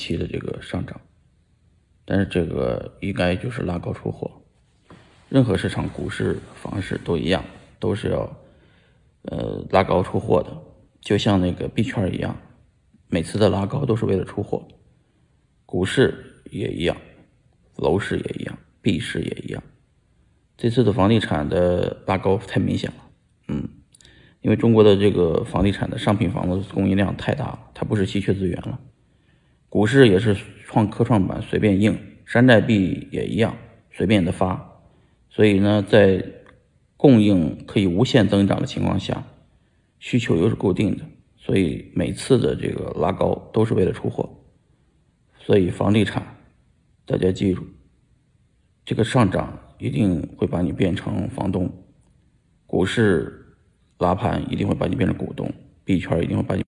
期的这个上涨，但是这个应该就是拉高出货。任何市场，股市、房市都一样，都是要呃拉高出货的，就像那个币圈一样，每次的拉高都是为了出货。股市也一样，楼市也一样，币市也一样。这次的房地产的拉高太明显了，嗯，因为中国的这个房地产的商品房子供应量太大了，它不是稀缺资源了。股市也是创科创板随便印，山寨币也一样随便的发，所以呢，在供应可以无限增长的情况下，需求又是固定的，所以每次的这个拉高都是为了出货。所以房地产，大家记住，这个上涨一定会把你变成房东；股市拉盘一定会把你变成股东；币圈一定会把你。